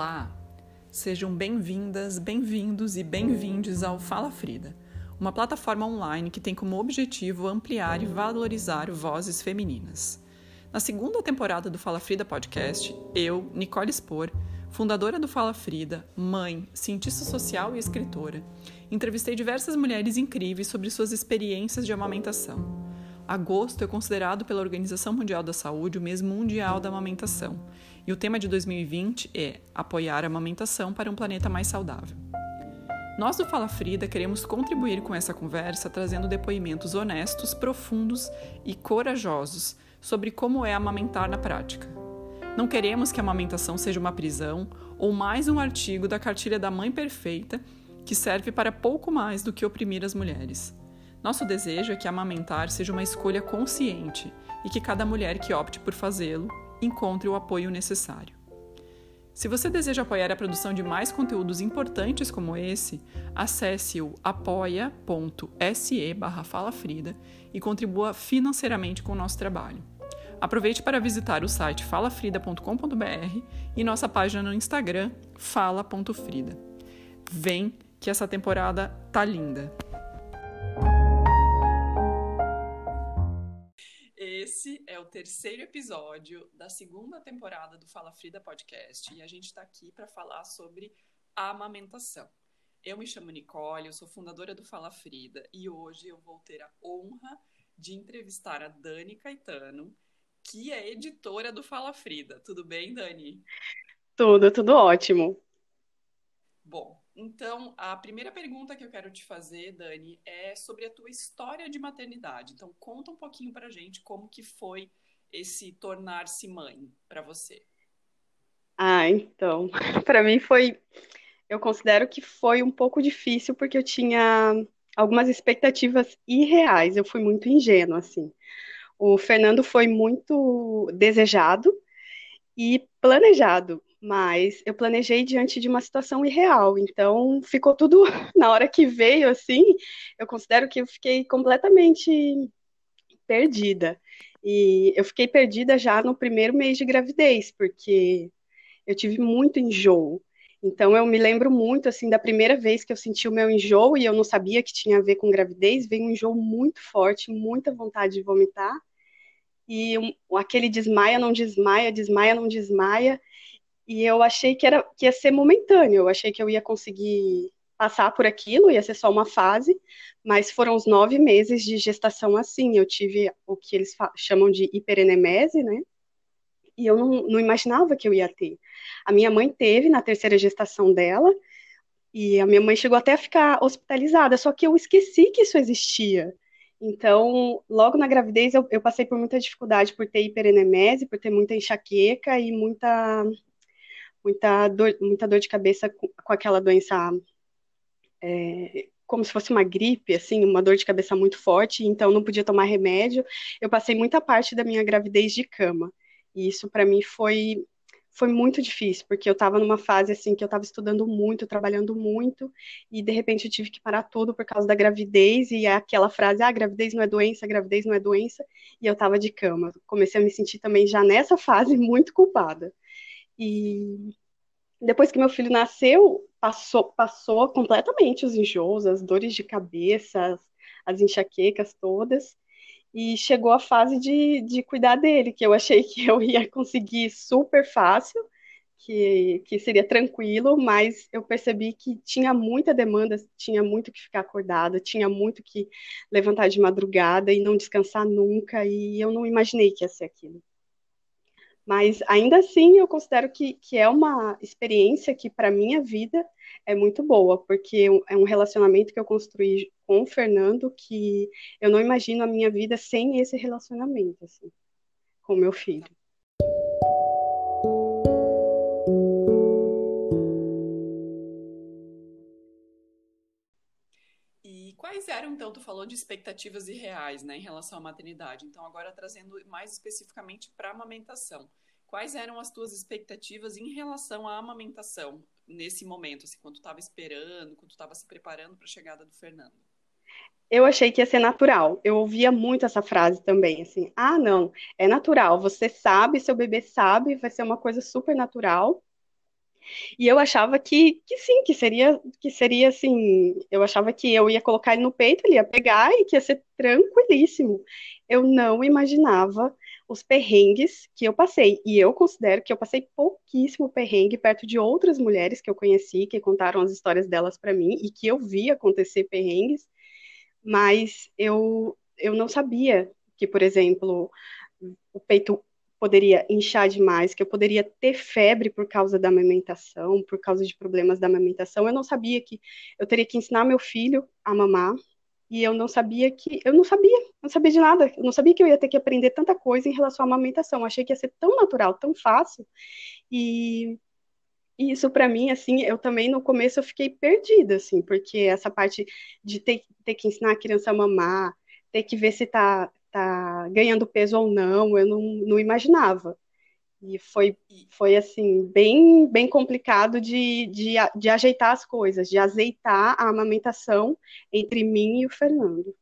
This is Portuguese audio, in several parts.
Olá! Sejam bem-vindas, bem-vindos e bem-vindes ao Fala Frida, uma plataforma online que tem como objetivo ampliar e valorizar vozes femininas. Na segunda temporada do Fala Frida podcast, eu, Nicole Spor, fundadora do Fala Frida, mãe, cientista social e escritora, entrevistei diversas mulheres incríveis sobre suas experiências de amamentação. Agosto é considerado pela Organização Mundial da Saúde o mês mundial da amamentação, e o tema de 2020 é Apoiar a amamentação para um planeta mais saudável. Nós do Fala Frida queremos contribuir com essa conversa trazendo depoimentos honestos, profundos e corajosos sobre como é amamentar na prática. Não queremos que a amamentação seja uma prisão ou mais um artigo da cartilha da mãe perfeita que serve para pouco mais do que oprimir as mulheres. Nosso desejo é que amamentar seja uma escolha consciente e que cada mulher que opte por fazê-lo encontre o apoio necessário. Se você deseja apoiar a produção de mais conteúdos importantes como esse, acesse o apoia.se falafrida e contribua financeiramente com o nosso trabalho. Aproveite para visitar o site falafrida.com.br e nossa página no Instagram, fala.frida. Vem que essa temporada tá linda! Terceiro episódio da segunda temporada do Fala Frida Podcast e a gente está aqui para falar sobre a amamentação. Eu me chamo Nicole, eu sou fundadora do Fala Frida e hoje eu vou ter a honra de entrevistar a Dani Caetano, que é editora do Fala Frida. Tudo bem, Dani? Tudo, tudo ótimo. Bom, então, a primeira pergunta que eu quero te fazer, Dani, é sobre a tua história de maternidade. Então, conta um pouquinho pra gente como que foi esse tornar-se mãe para você. Ah, então, para mim foi, eu considero que foi um pouco difícil porque eu tinha algumas expectativas irreais. Eu fui muito ingênua, assim. O Fernando foi muito desejado e planejado mas eu planejei diante de uma situação irreal, então ficou tudo na hora que veio assim, eu considero que eu fiquei completamente perdida. E eu fiquei perdida já no primeiro mês de gravidez, porque eu tive muito enjoo. Então eu me lembro muito assim da primeira vez que eu senti o meu enjoo e eu não sabia que tinha a ver com gravidez, veio um enjoo muito forte, muita vontade de vomitar. E um, aquele desmaia, não desmaia, desmaia, não desmaia. E eu achei que, era, que ia ser momentâneo, eu achei que eu ia conseguir passar por aquilo, ia ser só uma fase, mas foram os nove meses de gestação assim. Eu tive o que eles chamam de hiperenemese, né? E eu não, não imaginava que eu ia ter. A minha mãe teve na terceira gestação dela, e a minha mãe chegou até a ficar hospitalizada, só que eu esqueci que isso existia. Então, logo na gravidez, eu, eu passei por muita dificuldade por ter hiperenemese, por ter muita enxaqueca e muita muita dor, muita dor de cabeça com, com aquela doença, é, como se fosse uma gripe, assim, uma dor de cabeça muito forte, então não podia tomar remédio. Eu passei muita parte da minha gravidez de cama. E isso para mim foi foi muito difícil, porque eu estava numa fase assim que eu estava estudando muito, trabalhando muito, e de repente eu tive que parar tudo por causa da gravidez, e aquela frase, ah, gravidez não é doença, gravidez não é doença, e eu estava de cama. Comecei a me sentir também já nessa fase muito culpada. E depois que meu filho nasceu, passou, passou completamente os enjoos, as dores de cabeça, as, as enxaquecas todas. E chegou a fase de, de cuidar dele, que eu achei que eu ia conseguir super fácil, que, que seria tranquilo, mas eu percebi que tinha muita demanda, tinha muito que ficar acordada, tinha muito que levantar de madrugada e não descansar nunca, e eu não imaginei que ia ser aquilo. Mas ainda assim eu considero que, que é uma experiência que para minha vida é muito boa, porque é um relacionamento que eu construí com o Fernando que eu não imagino a minha vida sem esse relacionamento, assim, com meu filho. Eram, então, tu falou de expectativas irreais, né, em relação à maternidade. Então, agora trazendo mais especificamente para a amamentação. Quais eram as tuas expectativas em relação à amamentação nesse momento, assim, quando tu estava esperando, quando tu estava se preparando para a chegada do Fernando? Eu achei que ia ser natural. Eu ouvia muito essa frase também, assim: "Ah, não, é natural. Você sabe, seu bebê sabe, vai ser uma coisa super natural". E eu achava que, que sim, que seria, que seria assim, eu achava que eu ia colocar ele no peito, ele ia pegar e que ia ser tranquilíssimo. Eu não imaginava os perrengues que eu passei. E eu considero que eu passei pouquíssimo perrengue perto de outras mulheres que eu conheci, que contaram as histórias delas para mim e que eu vi acontecer perrengues, mas eu, eu não sabia que, por exemplo, o peito poderia inchar demais, que eu poderia ter febre por causa da amamentação, por causa de problemas da amamentação. Eu não sabia que eu teria que ensinar meu filho a mamar, e eu não sabia que eu não sabia, não sabia de nada. Eu não sabia que eu ia ter que aprender tanta coisa em relação à amamentação. Eu achei que ia ser tão natural, tão fácil. E, e isso para mim, assim, eu também no começo eu fiquei perdida, assim, porque essa parte de ter, ter que ensinar a criança a mamar, ter que ver se tá tá ganhando peso ou não, eu não, não imaginava. E foi, foi assim, bem, bem complicado de, de, de ajeitar as coisas, de azeitar a amamentação entre mim e o Fernando.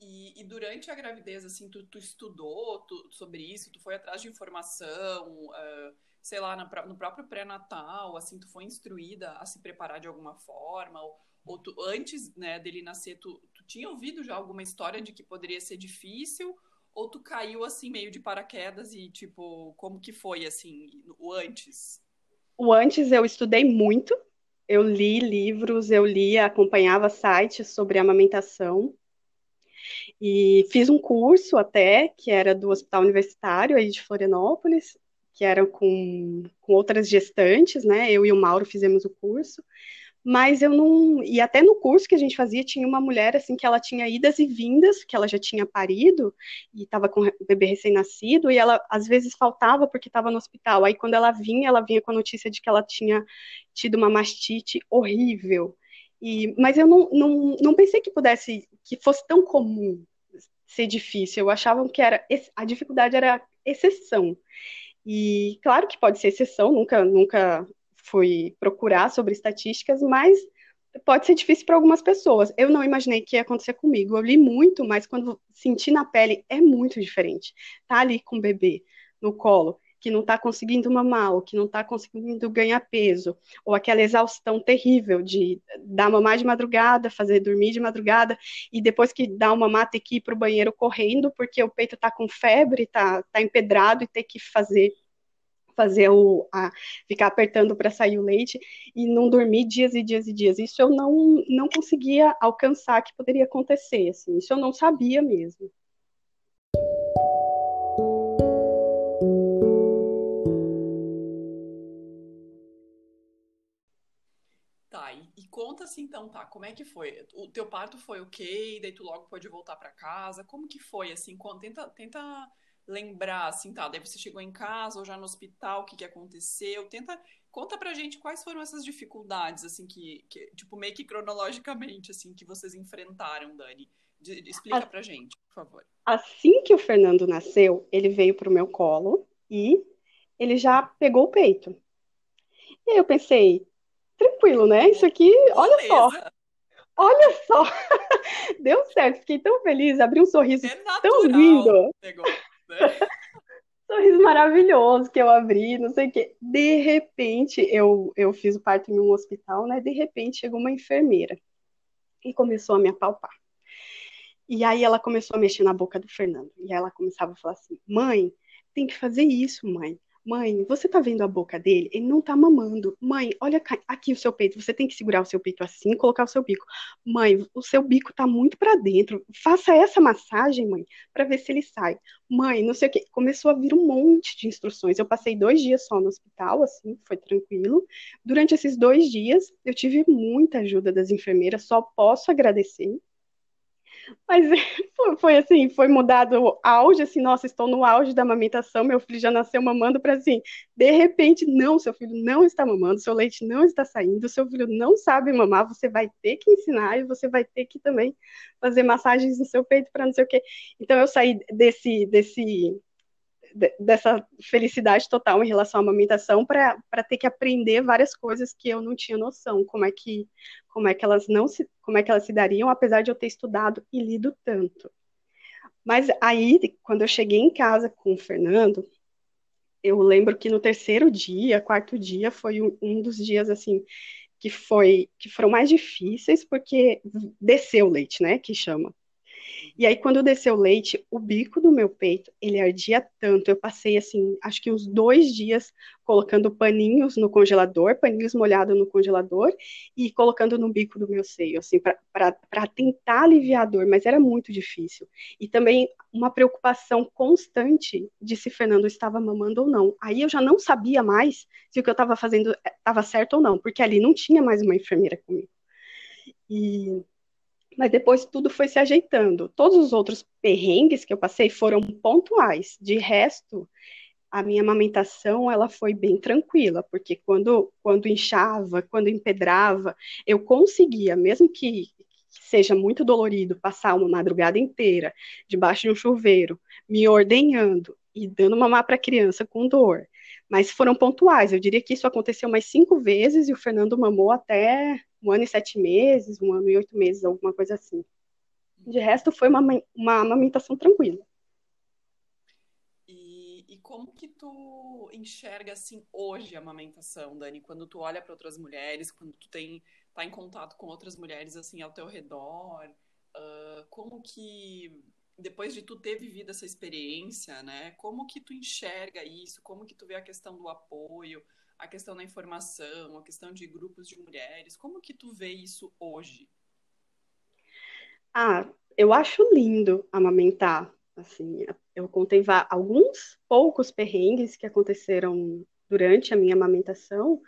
E, e durante a gravidez, assim, tu, tu estudou tu, sobre isso, tu foi atrás de informação, uh, sei lá, no, no próprio pré-natal, assim, tu foi instruída a se preparar de alguma forma, ou, ou tu, antes né, dele nascer, tu, tu tinha ouvido já alguma história de que poderia ser difícil? Ou tu caiu assim meio de paraquedas e tipo, como que foi assim, o antes? O antes eu estudei muito. Eu li livros, eu li, acompanhava sites sobre amamentação. E fiz um curso até, que era do Hospital Universitário aí de Florianópolis, que era com, com outras gestantes, né? Eu e o Mauro fizemos o curso mas eu não. E até no curso que a gente fazia, tinha uma mulher assim que ela tinha idas e vindas, que ela já tinha parido e estava com o bebê recém-nascido, e ela às vezes faltava porque estava no hospital. Aí quando ela vinha, ela vinha com a notícia de que ela tinha tido uma mastite horrível. E, mas eu não, não, não pensei que pudesse, que fosse tão comum ser difícil. Eu achava que era a dificuldade era exceção. E claro que pode ser exceção, nunca, nunca fui procurar sobre estatísticas, mas pode ser difícil para algumas pessoas. Eu não imaginei que ia acontecer comigo. Eu li muito, mas quando senti na pele é muito diferente. Tá ali com o bebê no colo, que não está conseguindo mamar, ou que não está conseguindo ganhar peso, ou aquela exaustão terrível de dar mamar de madrugada, fazer dormir de madrugada, e depois que dá uma mamar ter que ir para o banheiro correndo, porque o peito está com febre, está tá empedrado e ter que fazer fazer o a, ficar apertando para sair o leite e não dormir dias e dias e dias. Isso eu não não conseguia alcançar que poderia acontecer, assim. Isso eu não sabia mesmo. Tá, e, e conta assim então, tá, como é que foi? O teu parto foi ok, daí tu logo pode voltar para casa? Como que foi assim? Tenta tenta lembrar, assim, tá, daí você chegou em casa ou já no hospital, o que, que aconteceu, tenta, conta pra gente quais foram essas dificuldades, assim, que, que tipo, meio que cronologicamente, assim, que vocês enfrentaram, Dani. De, de, explica a, pra gente, por favor. Assim que o Fernando nasceu, ele veio pro meu colo e ele já pegou o peito. E aí eu pensei, tranquilo, né? Isso aqui, Beleza. olha só. Olha só, deu certo, fiquei tão feliz, abri um sorriso é tão lindo. Né? Sorriso maravilhoso que eu abri, não sei o quê. De repente, eu, eu fiz o parto em um hospital, né? De repente chegou uma enfermeira e começou a me apalpar. E aí ela começou a mexer na boca do Fernando. E ela começava a falar assim: mãe, tem que fazer isso, mãe. Mãe, você tá vendo a boca dele? Ele não tá mamando. Mãe, olha aqui o seu peito. Você tem que segurar o seu peito assim, colocar o seu bico. Mãe, o seu bico tá muito para dentro. Faça essa massagem, mãe, para ver se ele sai. Mãe, não sei o quê. Começou a vir um monte de instruções. Eu passei dois dias só no hospital, assim, foi tranquilo. Durante esses dois dias, eu tive muita ajuda das enfermeiras. Só posso agradecer mas foi, foi, assim, foi mudado o auge, assim, nossa, estou no auge da amamentação, meu filho já nasceu mamando para assim, de repente, não, seu filho não está mamando, seu leite não está saindo, seu filho não sabe mamar, você vai ter que ensinar e você vai ter que também fazer massagens no seu peito para não sei o quê. Então eu saí desse desse dessa felicidade total em relação à amamentação para ter que aprender várias coisas que eu não tinha noção, como é que como é que elas não se como é que elas se dariam, apesar de eu ter estudado e lido tanto. Mas aí, quando eu cheguei em casa com o Fernando, eu lembro que no terceiro dia, quarto dia, foi um, um dos dias assim que foi que foram mais difíceis porque desceu o leite, né, que chama. E aí, quando desceu o leite, o bico do meu peito, ele ardia tanto. Eu passei, assim, acho que uns dois dias colocando paninhos no congelador, paninhos molhados no congelador, e colocando no bico do meu seio, assim, para tentar aliviar a dor, mas era muito difícil. E também uma preocupação constante de se Fernando estava mamando ou não. Aí eu já não sabia mais se o que eu estava fazendo estava certo ou não, porque ali não tinha mais uma enfermeira comigo. E mas depois tudo foi se ajeitando. Todos os outros perrengues que eu passei foram pontuais. De resto, a minha amamentação ela foi bem tranquila, porque quando, quando inchava, quando empedrava, eu conseguia, mesmo que seja muito dolorido, passar uma madrugada inteira debaixo de um chuveiro, me ordenhando e dando mamar para a criança com dor. Mas foram pontuais. Eu diria que isso aconteceu mais cinco vezes e o Fernando mamou até um ano e sete meses, um ano e oito meses, alguma coisa assim. De resto, foi uma, uma amamentação tranquila. E, e como que tu enxerga, assim, hoje a amamentação, Dani? Quando tu olha para outras mulheres, quando tu tem, tá em contato com outras mulheres, assim, ao teu redor, uh, como que depois de tu ter vivido essa experiência, né? Como que tu enxerga isso? Como que tu vê a questão do apoio? A questão da informação, a questão de grupos de mulheres. Como que tu vê isso hoje? Ah, eu acho lindo amamentar. Assim, eu contei alguns poucos perrengues que aconteceram durante a minha amamentação,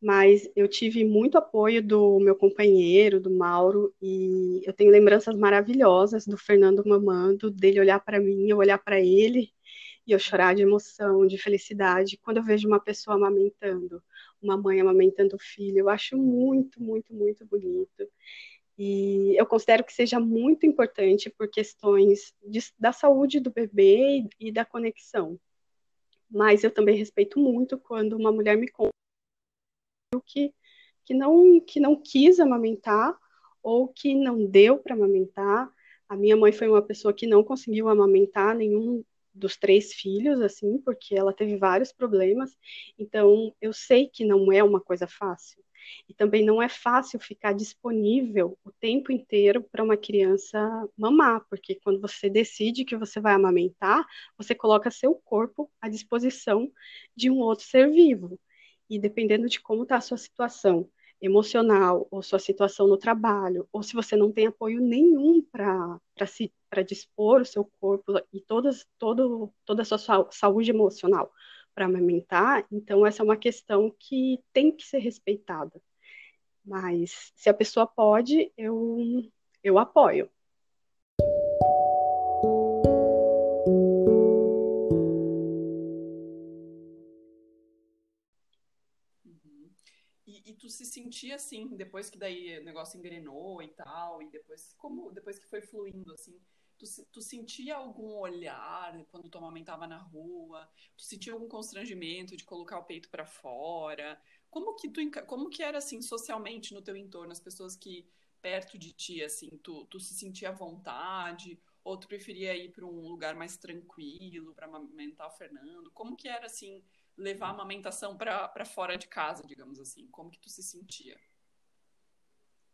mas eu tive muito apoio do meu companheiro, do Mauro, e eu tenho lembranças maravilhosas do Fernando mamando, dele olhar para mim, eu olhar para ele, e eu chorar de emoção, de felicidade, quando eu vejo uma pessoa amamentando, uma mãe amamentando o filho, eu acho muito, muito, muito bonito. E eu considero que seja muito importante por questões de, da saúde do bebê e, e da conexão. Mas eu também respeito muito quando uma mulher me conta que, que, não, que não quis amamentar ou que não deu para amamentar. A minha mãe foi uma pessoa que não conseguiu amamentar nenhum dos três filhos, assim, porque ela teve vários problemas. Então, eu sei que não é uma coisa fácil. E também não é fácil ficar disponível o tempo inteiro para uma criança mamar, porque quando você decide que você vai amamentar, você coloca seu corpo à disposição de um outro ser vivo. E dependendo de como está a sua situação emocional, ou sua situação no trabalho, ou se você não tem apoio nenhum para para dispor o seu corpo e todas, todo, toda a sua saúde emocional para amamentar, então essa é uma questão que tem que ser respeitada. Mas se a pessoa pode, eu, eu apoio. Tu se sentia assim, depois que daí o negócio engrenou e tal, e depois como depois que foi fluindo assim, Tu, tu sentia algum olhar quando tu amamentava na rua? Tu sentia algum constrangimento de colocar o peito para fora? Como que tu como que era assim socialmente no teu entorno, as pessoas que perto de ti assim, tu, tu se sentia à vontade ou tu preferia ir para um lugar mais tranquilo para amamentar o Fernando? Como que era assim levar a amamentação para fora de casa, digamos assim? Como que tu se sentia?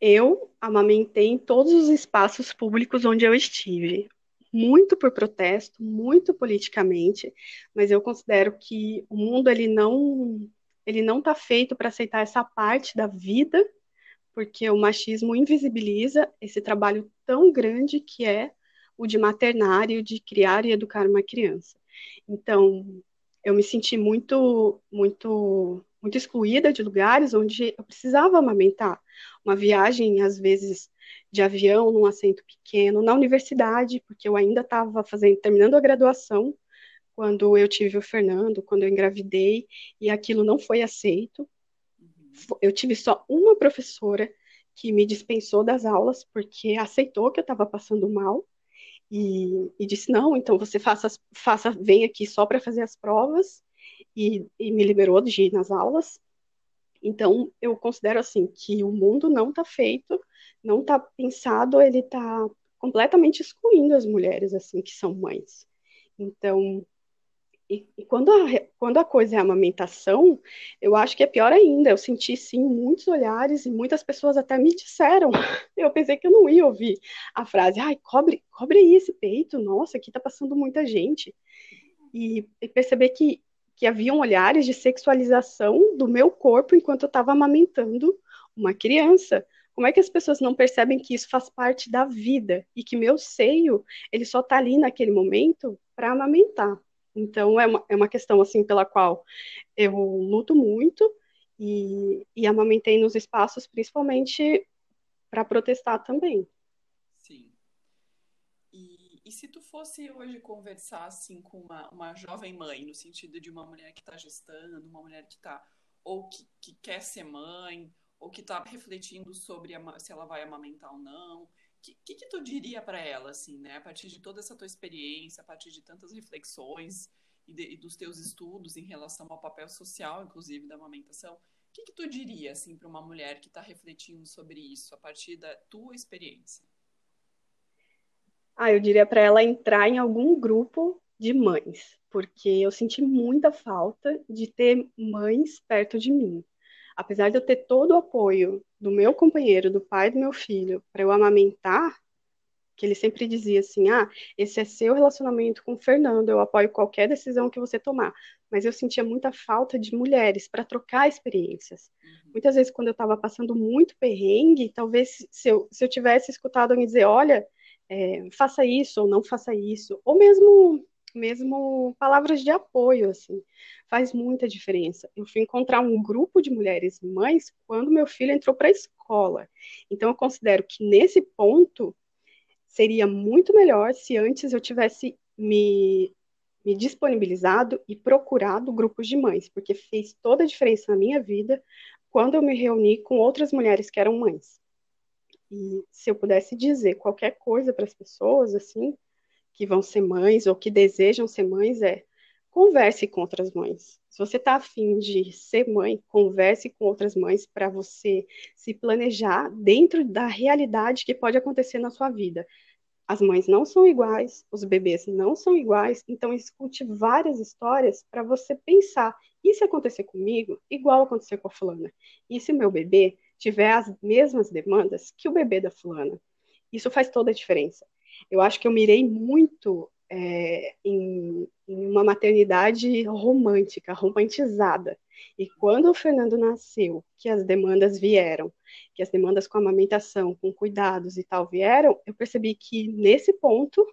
Eu amamentei em todos os espaços públicos onde eu estive, muito por protesto, muito politicamente, mas eu considero que o mundo ele não ele não está feito para aceitar essa parte da vida, porque o machismo invisibiliza esse trabalho tão grande que é o de maternar e o de criar e educar uma criança. Então, eu me senti muito, muito, muito excluída de lugares onde eu precisava amamentar uma viagem, às vezes, de avião, num assento pequeno, na universidade, porque eu ainda estava fazendo, terminando a graduação, quando eu tive o Fernando, quando eu engravidei, e aquilo não foi aceito. Uhum. Eu tive só uma professora que me dispensou das aulas, porque aceitou que eu estava passando mal, e, e, disse, não, então você faça, faça vem aqui só para fazer as provas, e, e me liberou de ir nas aulas, então, eu considero assim que o mundo não está feito, não está pensado, ele está completamente excluindo as mulheres assim que são mães. Então, E, e, quando, a, quando a coisa é a amamentação, eu acho que é pior ainda. Eu senti, sim, muitos olhares e muitas pessoas até me disseram. Eu pensei que eu não ia ouvir a frase, ai, cobre, cobre aí esse peito, nossa, aqui tá passando muita gente. E, e perceber que, que haviam olhares de sexualização do meu corpo enquanto eu estava amamentando uma criança. Como é que as pessoas não percebem que isso faz parte da vida e que meu seio, ele só tá ali naquele momento para amamentar? Então, é uma, é uma questão, assim, pela qual eu luto muito e, e amamentei nos espaços, principalmente para protestar também. Sim. E, e, se tu fosse hoje conversar, assim, com uma, uma jovem mãe, no sentido de uma mulher que está gestando, uma mulher que está, ou que, que quer ser mãe, ou que está refletindo sobre a, se ela vai amamentar ou não, que, que, que, tu diria para ela, assim, né? A partir de toda essa tua experiência, a partir de tantas reflexões e, de, e dos teus estudos em relação ao papel social, inclusive, da amamentação, o que, que tu diria, assim, para uma mulher que está refletindo sobre isso, a partir da tua experiência? Ah, eu diria para ela entrar em algum grupo de mães, porque eu senti muita falta de ter mães perto de mim apesar de eu ter todo o apoio do meu companheiro, do pai do meu filho, para eu amamentar, que ele sempre dizia assim: ah, esse é seu relacionamento com o Fernando, eu apoio qualquer decisão que você tomar. Mas eu sentia muita falta de mulheres para trocar experiências. Uhum. Muitas vezes, quando eu estava passando muito perrengue, talvez se eu, se eu tivesse escutado alguém dizer: olha, é, faça isso ou não faça isso, ou mesmo mesmo palavras de apoio, assim, faz muita diferença. Eu fui encontrar um grupo de mulheres mães quando meu filho entrou para a escola. Então, eu considero que nesse ponto seria muito melhor se antes eu tivesse me, me disponibilizado e procurado grupos de mães, porque fez toda a diferença na minha vida quando eu me reuni com outras mulheres que eram mães. E se eu pudesse dizer qualquer coisa para as pessoas, assim, que vão ser mães ou que desejam ser mães é converse com outras mães. Se você está afim de ser mãe, converse com outras mães para você se planejar dentro da realidade que pode acontecer na sua vida. As mães não são iguais, os bebês não são iguais, então escute várias histórias para você pensar: e se acontecer comigo, igual aconteceu com a fulana? E se meu bebê tiver as mesmas demandas que o bebê da fulana? Isso faz toda a diferença eu acho que eu mirei muito é, em, em, uma maternidade romântica, romantizada. E quando o Fernando nasceu, que as demandas vieram, que as demandas com amamentação, com cuidados e tal vieram, eu percebi que nesse ponto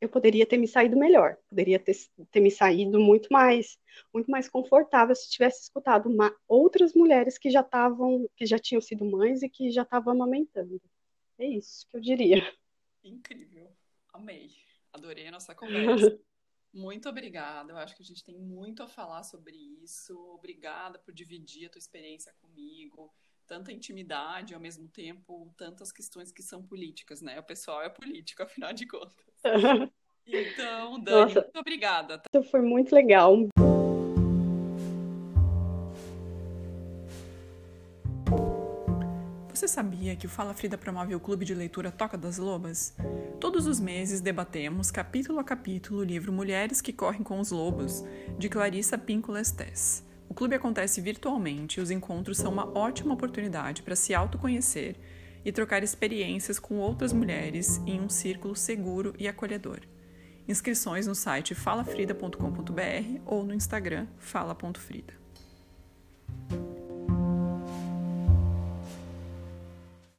eu poderia ter me saído melhor, poderia ter, ter me saído muito mais, muito mais confortável se tivesse escutado uma, outras mulheres que já estavam, que já tinham sido mães e que já estavam amamentando. É isso que eu diria. Incrível. Amei. Adorei a nossa conversa. Muito obrigada. Eu acho que a gente tem muito a falar sobre isso. Obrigada por dividir a tua experiência comigo. Tanta intimidade, ao mesmo tempo, tantas questões que são políticas, né? O pessoal é político, afinal de contas. Então, Dani, Nossa, muito obrigada. Foi muito legal. Você sabia que o Fala Frida promove o clube de leitura Toca das Lobas? Todos os meses debatemos, capítulo a capítulo, o livro Mulheres que Correm com os Lobos, de Clarissa Pinco Lestes. O clube acontece virtualmente e os encontros são uma ótima oportunidade para se autoconhecer e trocar experiências com outras mulheres em um círculo seguro e acolhedor. Inscrições no site falafrida.com.br ou no Instagram fala.frida.